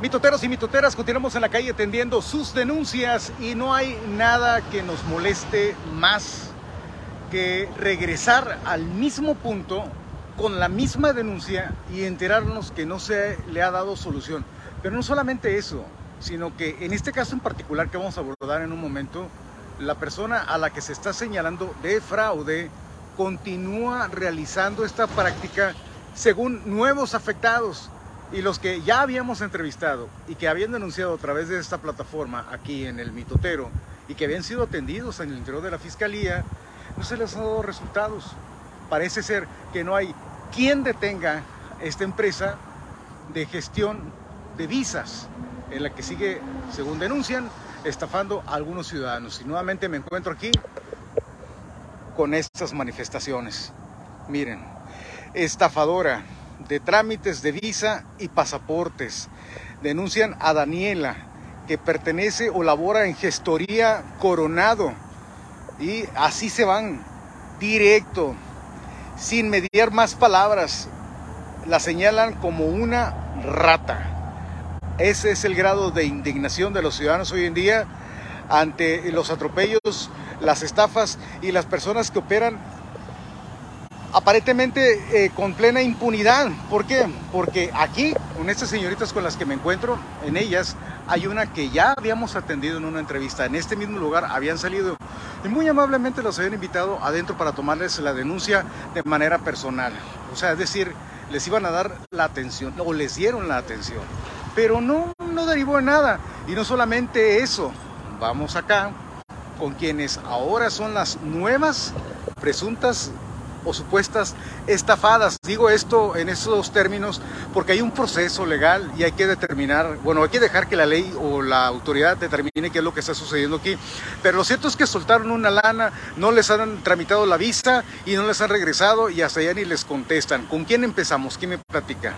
Mitoteros y mitoteras, continuamos en la calle atendiendo sus denuncias y no hay nada que nos moleste más que regresar al mismo punto con la misma denuncia y enterarnos que no se le ha dado solución. Pero no solamente eso, sino que en este caso en particular que vamos a abordar en un momento, la persona a la que se está señalando de fraude continúa realizando esta práctica según nuevos afectados y los que ya habíamos entrevistado y que habían denunciado a través de esta plataforma aquí en el Mitotero y que habían sido atendidos en el interior de la fiscalía, no se les ha dado resultados. Parece ser que no hay quien detenga esta empresa de gestión de visas en la que sigue, según denuncian, estafando a algunos ciudadanos. Y nuevamente me encuentro aquí con estas manifestaciones. Miren, estafadora, de trámites de visa y pasaportes. Denuncian a Daniela, que pertenece o labora en gestoría Coronado. Y así se van, directo, sin mediar más palabras. La señalan como una rata. Ese es el grado de indignación de los ciudadanos hoy en día ante los atropellos, las estafas y las personas que operan aparentemente eh, con plena impunidad. ¿Por qué? Porque aquí, con estas señoritas con las que me encuentro, en ellas hay una que ya habíamos atendido en una entrevista. En este mismo lugar habían salido y muy amablemente los habían invitado adentro para tomarles la denuncia de manera personal. O sea, es decir, les iban a dar la atención o les dieron la atención. Pero no, no derivó en nada. Y no solamente eso, vamos acá con quienes ahora son las nuevas presuntas o supuestas estafadas. Digo esto en esos términos porque hay un proceso legal y hay que determinar, bueno, hay que dejar que la ley o la autoridad determine qué es lo que está sucediendo aquí. Pero lo cierto es que soltaron una lana, no les han tramitado la visa y no les han regresado y hasta allá ni les contestan. ¿Con quién empezamos? ¿Quién me platica?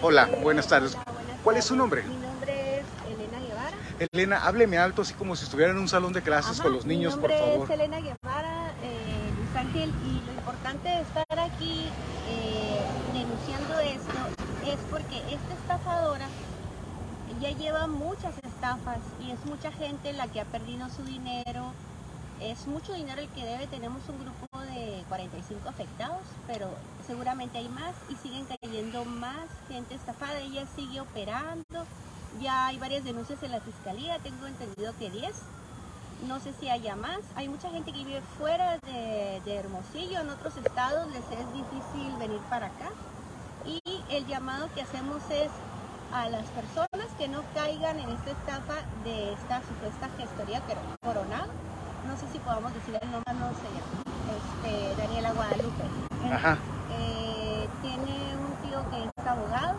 Hola, buenas tardes. ¿Cuál es su nombre? Mi nombre es Elena Guevara. Elena, hábleme alto, así como si estuviera en un salón de clases Ajá, con los niños, mi por favor. es Elena Guevara, Ángel, y lo importante de estar aquí eh, denunciando esto es porque esta estafadora ya lleva muchas estafas y es mucha gente la que ha perdido su dinero. Es mucho dinero el que debe. Tenemos un grupo de 45 afectados, pero seguramente hay más y siguen cayendo más gente estafada. Ella sigue operando. Ya hay varias denuncias en la fiscalía. Tengo entendido que 10 no sé si haya más. Hay mucha gente que vive fuera de, de, Hermosillo, en otros estados les es difícil venir para acá. Y el llamado que hacemos es a las personas que no caigan en esta estafa de esta supuesta gestoría coronado. No sé si podamos decir el nombre, no sé, este, Daniela Guadalupe. Ajá. Eh, tiene un tío que es abogado.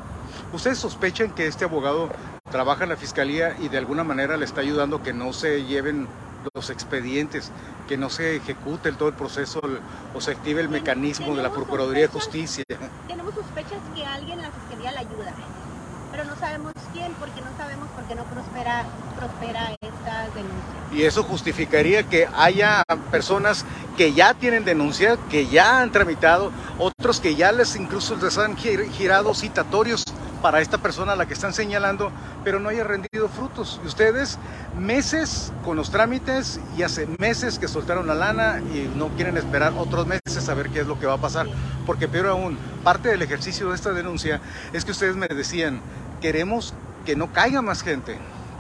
¿Ustedes sospechan que este abogado trabaja en la fiscalía y de alguna manera le está ayudando a que no se lleven los expedientes, que no se ejecute el, todo el proceso o se active el mecanismo de la Procuraduría de Justicia. Tenemos sospechas que alguien en la fiscalía le ayuda, pero no sabemos quién, porque no sabemos por qué no prospera, prospera esta denuncia. Y eso justificaría que haya personas que ya tienen denuncia, que ya han tramitado, otros que ya les incluso les han girado citatorios para esta persona a la que están señalando, pero no haya rendido frutos. Y ustedes meses con los trámites y hace meses que soltaron la lana y no quieren esperar otros meses a ver qué es lo que va a pasar. Porque peor aún, parte del ejercicio de esta denuncia es que ustedes me decían, queremos que no caiga más gente,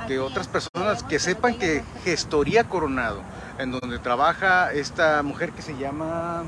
que otras personas que sepan que Gestoría Coronado, en donde trabaja esta mujer que se llama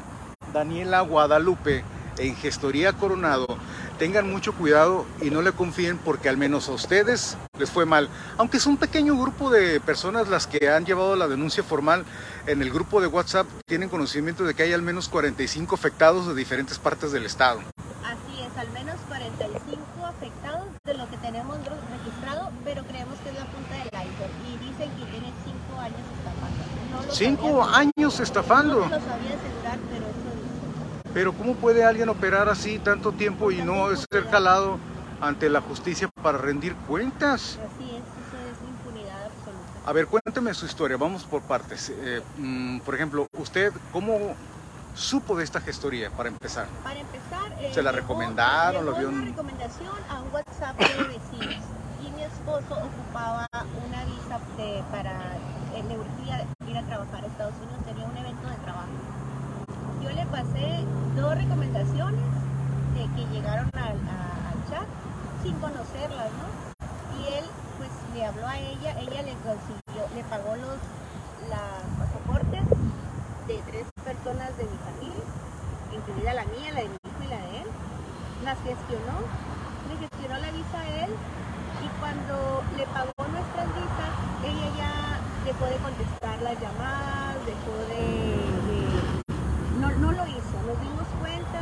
Daniela Guadalupe, en Gestoría Coronado, tengan mucho cuidado y no le confíen porque al menos a ustedes les fue mal. Aunque es un pequeño grupo de personas las que han llevado la denuncia formal en el grupo de WhatsApp, tienen conocimiento de que hay al menos 45 afectados de diferentes partes del estado. Así es, al menos 45 afectados de lo que tenemos registrado, pero creemos que es la punta del iceberg y dicen que tiene 5 años estafando. No ¿Cinco años estafando? No lo sabía asegurar, pero eso pero ¿cómo puede alguien operar así tanto tiempo y no ser jalado ante la justicia para rendir cuentas? Así es, eso es impunidad absoluta. A ver, cuénteme su historia, vamos por partes. Eh, mm, por ejemplo, usted, ¿cómo supo de esta gestoría para empezar? Para empezar, eh, ¿Se la llegó- recomendaron? ¿Lo llegó vio una en- recomendación a un WhatsApp de vecinos y mi esposo ocupaba una visa de- para en neurología ir a trabajar a Estados Unidos, tenía un evento de trabajo. Yo le pasé dos recomendaciones de que llegaron al, chat sin conocerlas, ¿no? Y él pues le habló a ella, ella le consiguió, le pagó los las pasaportes de tres personas de mi familia, incluida la mía, la de mi hijo y la de él. Las gestionó, le gestionó la visa a él y cuando le pagó nuestras visas, ella ya dejó de contestar las llamadas, dejó de... de- no, no lo hizo, nos dimos cuenta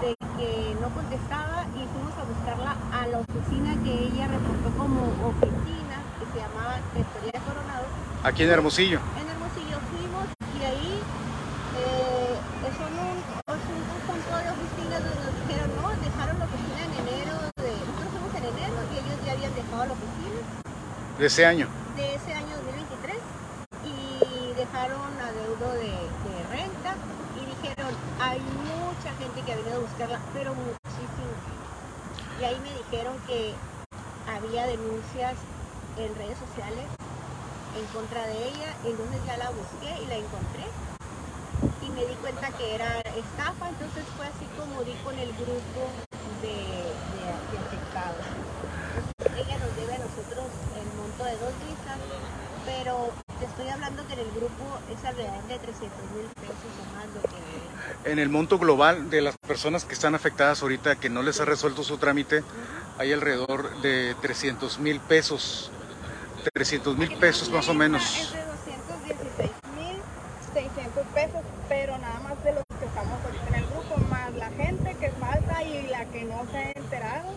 de que no contestaba y fuimos a buscarla a la oficina que ella reportó como oficina, que se llamaba Gestoría de Coronado, Aquí en Hermosillo. en Hermosillo fuimos y ahí eh, son un, conjunto de oficinas donde nos dijeron, no, dejaron la oficina en enero, de, nosotros fuimos en enero y ellos ya habían dejado la oficina De ese año. de ese año 2023 y dejaron adeudo de, de renta y dijeron, hay mucha gente que ha venido a buscarla, pero muchísimo. Y ahí me dijeron que había denuncias en redes sociales en contra de ella, entonces ya la busqué y la encontré y me di cuenta que era estafa, entonces fue así como di con el grupo de, de, de afectados. Entonces, ella nos debe a nosotros el monto de dos visas, pero te estoy hablando que en el grupo es alrededor de 300 mil pesos o más lo que. En el monto global de las personas que están afectadas ahorita, que no les ha resuelto su trámite, hay alrededor de 300 mil pesos. 300 mil pesos más o menos. Es de 216 mil 600 pesos, pero nada más de los que estamos ahorita en el grupo, más la gente que falta y la que no se ha enterado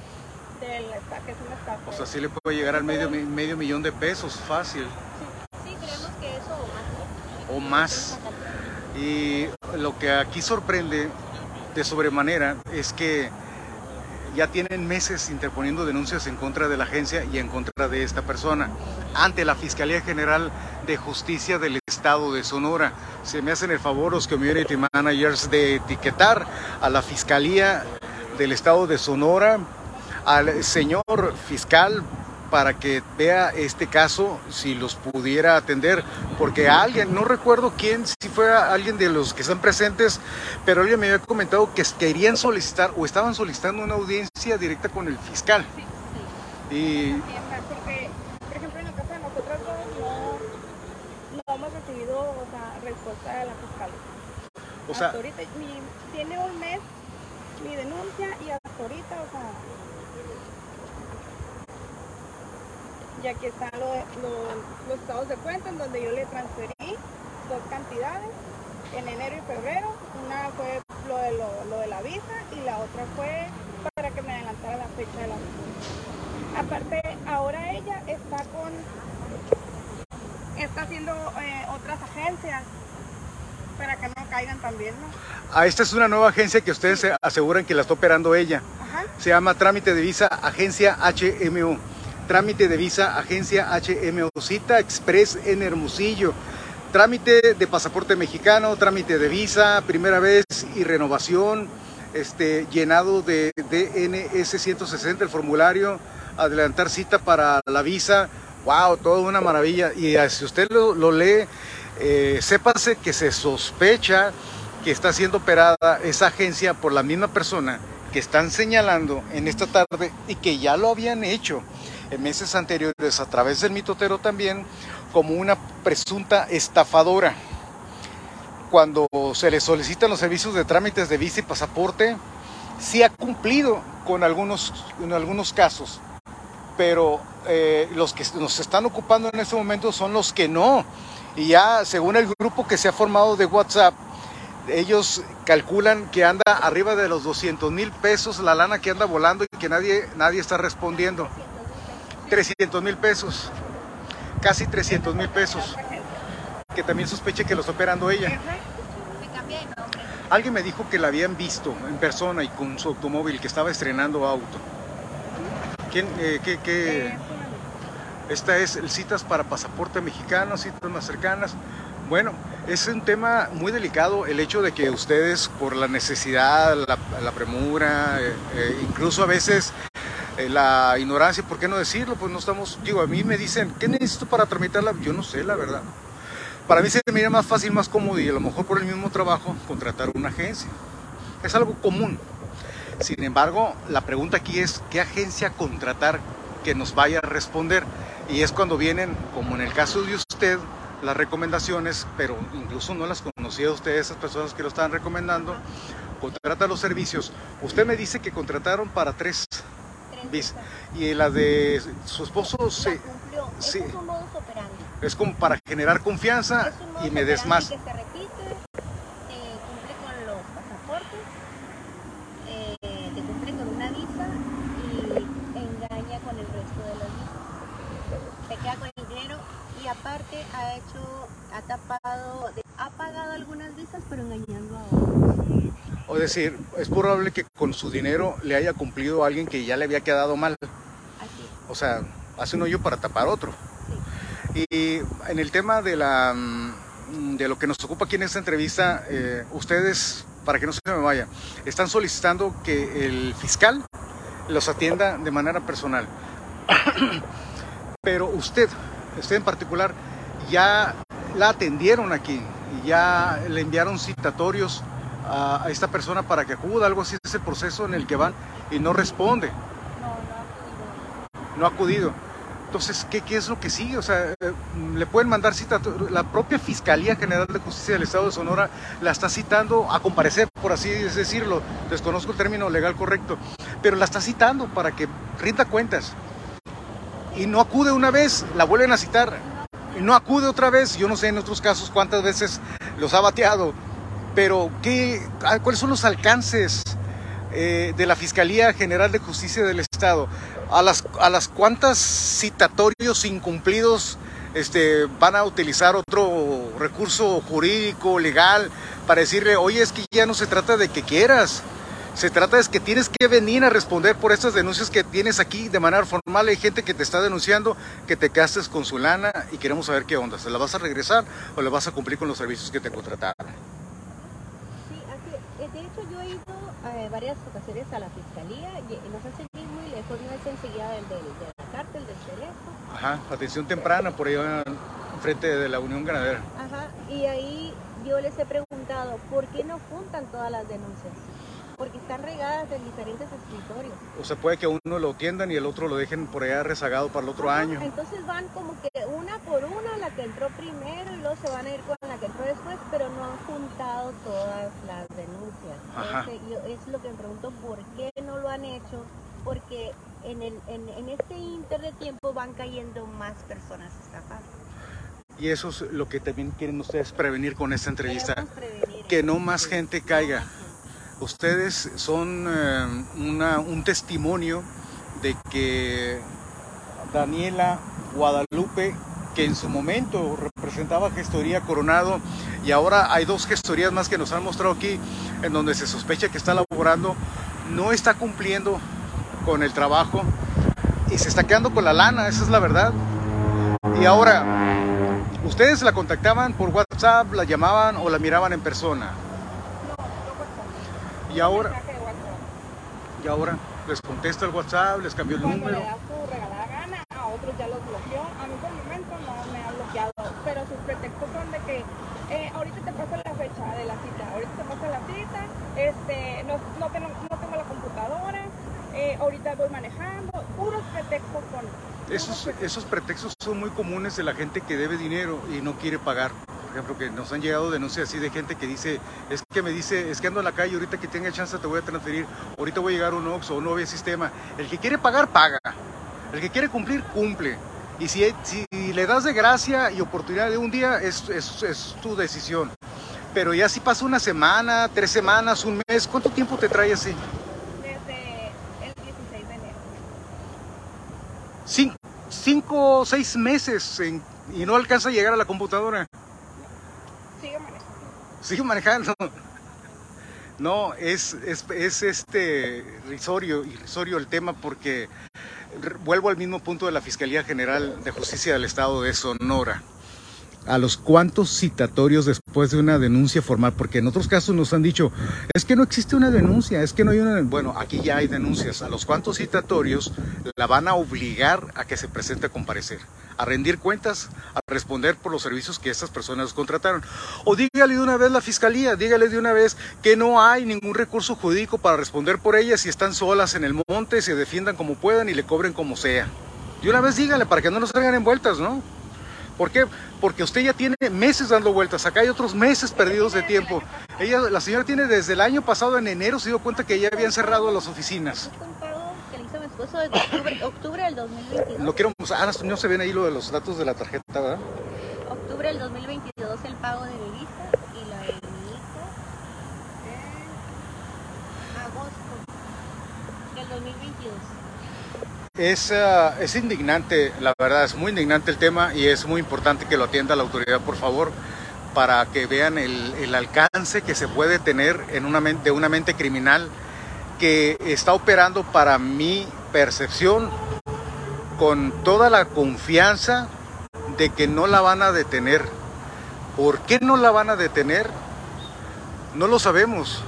de la esta- que es una estafa. O sea, sí le puede llegar al medio, medio millón de pesos, fácil, Sí, creemos que eso o más. o más. Y lo que aquí sorprende de sobremanera es que ya tienen meses interponiendo denuncias en contra de la agencia y en contra de esta persona ante la Fiscalía General de Justicia del Estado de Sonora. Se me hacen el favor los community managers de etiquetar a la Fiscalía del Estado de Sonora, al señor fiscal para que vea este caso, si los pudiera atender, porque alguien, no recuerdo quién, si fue alguien de los que están presentes, pero alguien me había comentado que querían solicitar o estaban solicitando una audiencia directa con el fiscal. Sí, Y siempre, porque, por ejemplo, en la casa de nosotras dos no, no hemos recibido o sea, respuesta de la fiscal. O sea, hasta ahorita, tiene un mes mi denuncia y hasta ahorita, o sea. Y aquí están lo- lo- los estados de cuenta en donde yo le transferí dos cantidades en enero y febrero. Una fue lo de, lo, lo de la visa y la otra fue para que me adelantara la fecha de la visa. Aparte, ahora ella está con. está haciendo eh, otras agencias para que no caigan también, ¿no? ah, esta es una nueva agencia que ustedes se aseguran que la está operando ella. Ajá. Se llama Trámite de Visa Agencia HMO. Trámite de Visa Agencia HMO. Cita Express en Hermosillo. Trámite de pasaporte mexicano, trámite de visa, primera vez y renovación, este, llenado de DNS 160, el formulario, adelantar cita para la visa. Wow, toda una maravilla. Y si usted lo, lo lee, eh, sépase que se sospecha que está siendo operada esa agencia por la misma persona que están señalando en esta tarde y que ya lo habían hecho en meses anteriores a través del mitotero también como una presunta estafadora. Cuando se le solicitan los servicios de trámites de visa y pasaporte, sí ha cumplido con algunos, en algunos casos, pero eh, los que nos están ocupando en este momento son los que no. Y ya según el grupo que se ha formado de WhatsApp, ellos calculan que anda arriba de los 200 mil pesos la lana que anda volando y que nadie, nadie está respondiendo. 300 mil pesos, casi 300 mil pesos, que también sospeche que los operando ella. Alguien me dijo que la habían visto en persona y con su automóvil, que estaba estrenando auto. ¿Quién, eh, qué, qué? Esta es el citas para pasaporte mexicano, citas más cercanas. Bueno, Es un tema muy delicado el hecho de que ustedes por la necesidad, la, premura, eh, eh, incluso a veces eh, la ignorancia, ¿por qué no decirlo? Pues no estamos, digo, a mí me dicen, ¿qué necesito para tramitarla? Yo no sé, la verdad. Para mí se me mira más fácil, más cómodo y a lo mejor por el mismo trabajo contratar una agencia. Es algo común. Sin embargo, la pregunta aquí es, ¿qué agencia contratar que nos vaya a responder? Y es cuando vienen, como en el caso de usted, las recomendaciones, pero incluso no las conocía usted, esas personas que lo estaban recomendando, contrata los servicios. Usted me dice que contrataron para tres, tres y la de su esposo se... Sí, es un modus operandi. Es como para generar confianza y me des más. Que se repite, eh, cumple con los pasaportes, eh, te cumple con una visa y engaña con el resto de las visas. Te queda con el dinero ha hecho, ha tapado, ha pagado algunas visas pero engañando a otros. O decir, es probable que con su dinero le haya cumplido a alguien que ya le había quedado mal. Así. O sea, hace un hoyo para tapar otro. Y en el tema de, la, mm, de lo que nos ocupa aquí en esta entrevista, eh, ustedes, para que no se me vaya, están solicitando que el fiscal los atienda de manera personal. Pero usted, usted en particular, ya la atendieron aquí y ya le enviaron citatorios a, esta persona para que acuda, algo así es el proceso en el que van y no responde. No, no ha acudido. No ha acudido. Entonces, ¿qué, ¿qué, es lo que sigue? O sea, eh, le pueden mandar cita, la propia Fiscalía General de Justicia del Estado de Sonora la está citando a comparecer, por así decirlo, desconozco el término legal correcto, pero la está citando para que rinda cuentas. Y no acude una vez, la vuelven a citar, no acude otra vez, yo no sé en otros casos cuántas veces los ha bateado, pero ¿qué, ¿cuáles son los alcances? Eh, de la Fiscalía General de Justicia del Estado, a las, a las cuantas citatorios incumplidos este, van a utilizar otro recurso jurídico, legal, para decirle, oye, es que ya no se trata de que quieras, se trata de que tienes que venir a responder por estas denuncias que tienes aquí de manera formal. Hay gente que te está denunciando que te castes con su lana y queremos saber qué onda. ¿Se la vas a regresar o le vas a cumplir con los servicios que te contrataron? Sí, así, de hecho yo he ido eh, varias ocasiones a la fiscalía y nos hacen ir muy lejos, no es enseguida del, del, de la cártel, del teléfono. Ajá, atención temprana por ahí frente de la Unión Ganadera. Ajá, y ahí yo les he preguntado, ¿por qué no juntan todas las denuncias? Porque están regadas en diferentes escritorios. O sea, puede que uno lo tiendan y el otro lo dejen por allá rezagado para el otro año. Entonces van como que una por una, la que entró primero y luego se van a ir con la que entró después, pero no han juntado todas las denuncias. Ajá. yo, es lo que me pregunto, ¿por qué no lo han hecho? Porque en, el, en, en este inter de tiempo van cayendo más personas estafadas. Y eso es lo que también quieren ustedes prevenir con esta entrevista. Prevenir que no más gente caiga. Ustedes son eh, un testimonio de que Daniela Guadalupe, que en su momento representaba Gestoría Coronado, y ahora hay dos gestorías más que nos han mostrado aquí, en donde se sospecha que está laborando, no está cumpliendo con el trabajo y se está quedando con la lana, esa es la verdad. Y ahora, ¿ustedes la contactaban por WhatsApp, la llamaban o la miraban en persona? Y ahora, y ahora les contesta el WhatsApp, les cambió el Cuando número. le da su regalada gana, a otros ya los bloqueó. A mí por el momento no me ha bloqueado, pero sus pretextos son de que eh, ahorita te paso la fecha de la cita, ahorita te paso la cita, este, no, no, tengo, no tengo la computadora, eh, ahorita voy manejando, puros pretextos son. Esos, esos pretextos son muy comunes de la gente que debe dinero y no quiere pagar. Por ejemplo, que nos han llegado denuncias así de gente que dice, es que me dice, es que ando en la calle, ahorita que tenga chance te voy a transferir, ahorita voy a llegar a un OXXO, un nuevo sistema. El que quiere pagar, paga. El que quiere cumplir, cumple. Y si, si le das de gracia y oportunidad de un día, es, es, es tu decisión. Pero ya si pasa una semana, tres semanas, un mes, ¿cuánto tiempo te trae así? Desde el 16 de enero. Cinco, cinco o seis meses en- y no alcanza a llegar a la computadora. Sigue manejando. No, es, es, es este risorio, irrisorio el tema porque vuelvo al mismo punto de la Fiscalía General de Justicia del Estado de Sonora. A los cuantos citatorios después de una denuncia formal, porque en otros casos nos han dicho, es que no existe una denuncia, es que no hay una... Bueno, aquí ya hay denuncias. A los cuantos citatorios la van a obligar a que se presente a comparecer, a rendir cuentas, a responder por los servicios que estas personas contrataron. O dígale de una vez la fiscalía, dígale de una vez que no hay ningún recurso jurídico para responder por ellas si están solas en el monte, se defiendan como puedan y le cobren como sea. De una vez dígale para que no nos salgan en vueltas, ¿no? ¿Por qué? Porque usted ya tiene meses dando vueltas. Acá hay otros meses perdidos de tiempo. Ella, la señora tiene desde el año pasado, en enero, se dio cuenta que ya habían cerrado las oficinas. Octubre, octubre del 2022. No quiero, ah, no se ven ahí lo de los datos de la tarjeta, ¿verdad? Octubre del 2022 el pago de mi visa y la de mi hijo en agosto del 2022. Es, ah, es indignante, la verdad, es muy indignante el tema y es muy importante que lo atienda la autoridad, por favor, para que vean el, el alcance que se puede tener en una de una mente criminal que está operando para mi percepción con toda la confianza de que no la van a detener. ¿Por qué no la van a detener? No lo sabemos.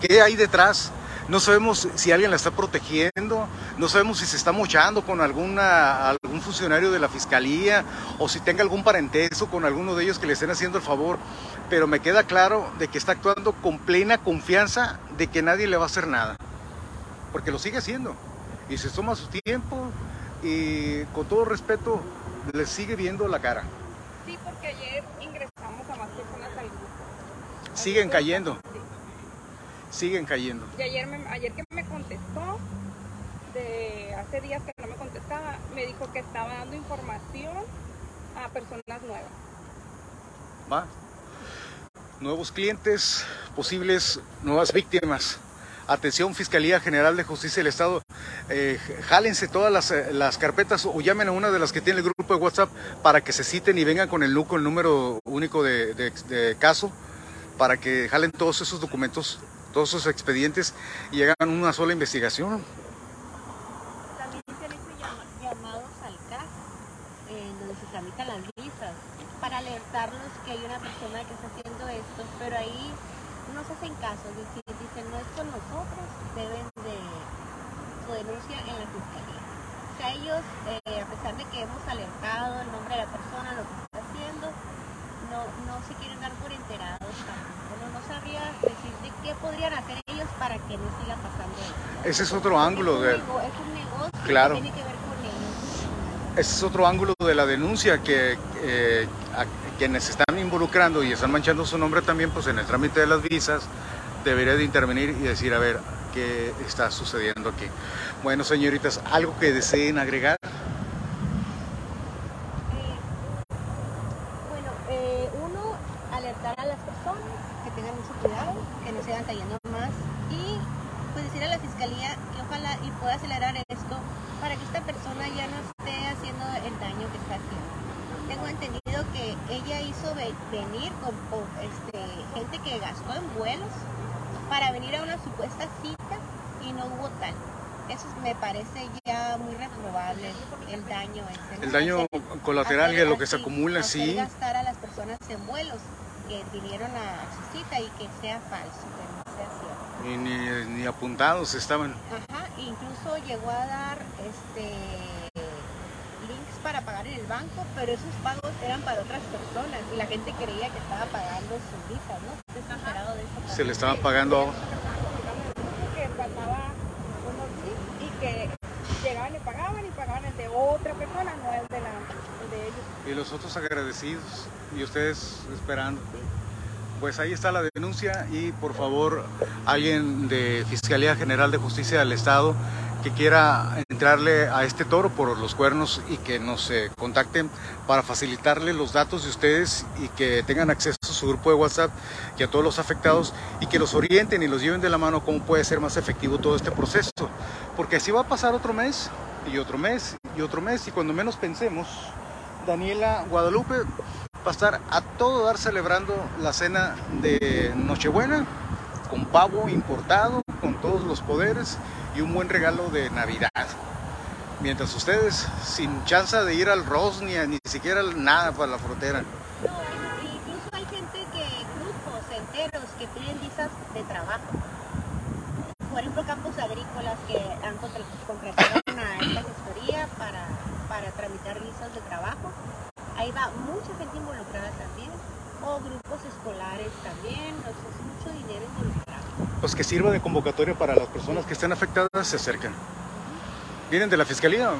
¿Qué hay detrás? No sabemos si alguien la está protegiendo, no sabemos si se está mochando con alguna, algún funcionario de la fiscalía o si tenga algún parentesco con alguno de ellos que le estén haciendo el favor, pero me queda claro de que está actuando con plena confianza de que nadie le va a hacer nada, porque lo sigue haciendo y se toma su tiempo y con todo respeto le sigue viendo la cara. Sí, porque ayer ingresamos a más personas al grupo. Siguen cayendo, siguen cayendo. Y ayer, me- ayer que me contestó, de hace días que no me contestaba, me dijo que estaba dando información a personas nuevas. ¿va? Nuevos clientes, posibles nuevas víctimas. Atención, Fiscalía General de Justicia del Estado. Eh, jálense todas las, eh, las carpetas o llamen a una de las que tiene el grupo de WhatsApp para que se citen y vengan con el NUCO, el número único de, de- de caso, para que jalen todos esos documentos, todos esos expedientes y hagan una sola investigación. También se han hecho llama- llamados al CAS, en donde se tramitan las visas, para alertarlos que hay una persona que está haciendo esto, pero ahí no se hacen caso, dicen no es con nosotros, deben de su denuncia en la fiscalía. O sea, ellos, eh, a pesar de que hemos alertado el nombre de la persona, lo que está haciendo, no, no se quieren dar por enterados tampoco. No, no sabría decirte qué podrían hacer ellos para que no siga pasando esto. Ese es otro ángulo de, Es un, nego- es un negocio Claro. que tiene que ver con ellos. Ese es otro ángulo de la denuncia que eh, a quienes están involucrando y están manchando su nombre también, pues en el trámite de las visas, debería de intervenir y decir, a ver, ¿qué está sucediendo aquí? Bueno, señoritas, ¿algo que deseen agregar? Eh, bueno, eh, uno, alertar a las personas que tengan mucho cuidado, que no sigan cayendo más y pues decir a la fiscalía que ojalá y pueda acelerar esto para que esta persona ya no esté haciendo el daño que está haciendo. Tengo entendido que ella hizo ve- venir con con, este, gente que gastó en vuelos para venir a una supuesta cita y no hubo tal. Eso me parece ya muy reprobable el daño ese. El daño Hacer- colateral hacer que lo que se acumula, sí. gastar a las personas en vuelos que vinieron a su cita y que sea falso, que no sea cierto. Y ni, ni apuntados estaban. Ajá, incluso llegó a dar este para pagar en el banco, pero esos pagos eran para otras personas y la gente creía que estaba pagando sus visas, ¿no? ¿Estás enterado de eso? Se le estaba pagando que pasaba unos y que llegaban y pagaban y pagaban el de otra persona, no el de, la, el de ellos. y los otros agradecidos y ustedes esperando. Pues ahí está la denuncia y por favor alguien de Fiscalía General de Justicia del Estado que quiera entrarle a este toro por los cuernos y que nos eh, contacten para facilitarle los datos de ustedes y que tengan acceso a su grupo de WhatsApp y a todos los afectados y que los orienten y los lleven de la mano cómo puede ser más efectivo todo este proceso. Porque así va a pasar otro mes y otro mes y otro mes y cuando menos pensemos, Daniela Guadalupe va a estar a todo dar celebrando la cena de Nochebuena con pavo importado, con todos los poderes y un buen regalo de Navidad. Mientras ustedes sin chance de ir al Rosnia, ni ni siquiera nada para la frontera. No, incluso hay gente que, grupos enteros que piden visas de trabajo. Por ejemplo, campos agrícolas que han contratado a esta gestoría para, para tramitar visas de trabajo. Ahí va mucha gente involucrada también, o grupos escolares también, o sea, es mucho dinero involucrado. Pues que sirva de convocatoria para las personas que estén afectadas, se acerquen. ¿Vienen de la fiscalía?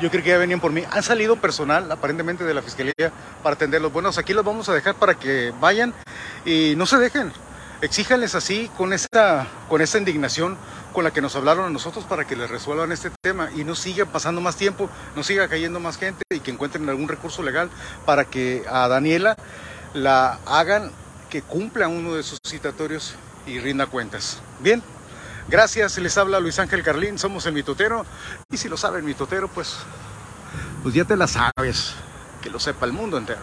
Yo creo que ya venían por mí. Han salido personal, aparentemente, de la fiscalía para atenderlos. Bueno, aquí los vamos a dejar para que vayan y no se dejen. Exíjanles así, con esta, con esta indignación con la que nos hablaron a nosotros para que les resuelvan este tema y no siga pasando más tiempo, no siga cayendo más gente y que encuentren algún recurso legal para que a Daniela la hagan que cumpla uno de sus citatorios y rinda cuentas. Bien, gracias, les habla Luis Ángel Carlín, somos el mitotero y si lo sabe el mitotero, pues, pues ya te la sabes, que lo sepa el mundo entero.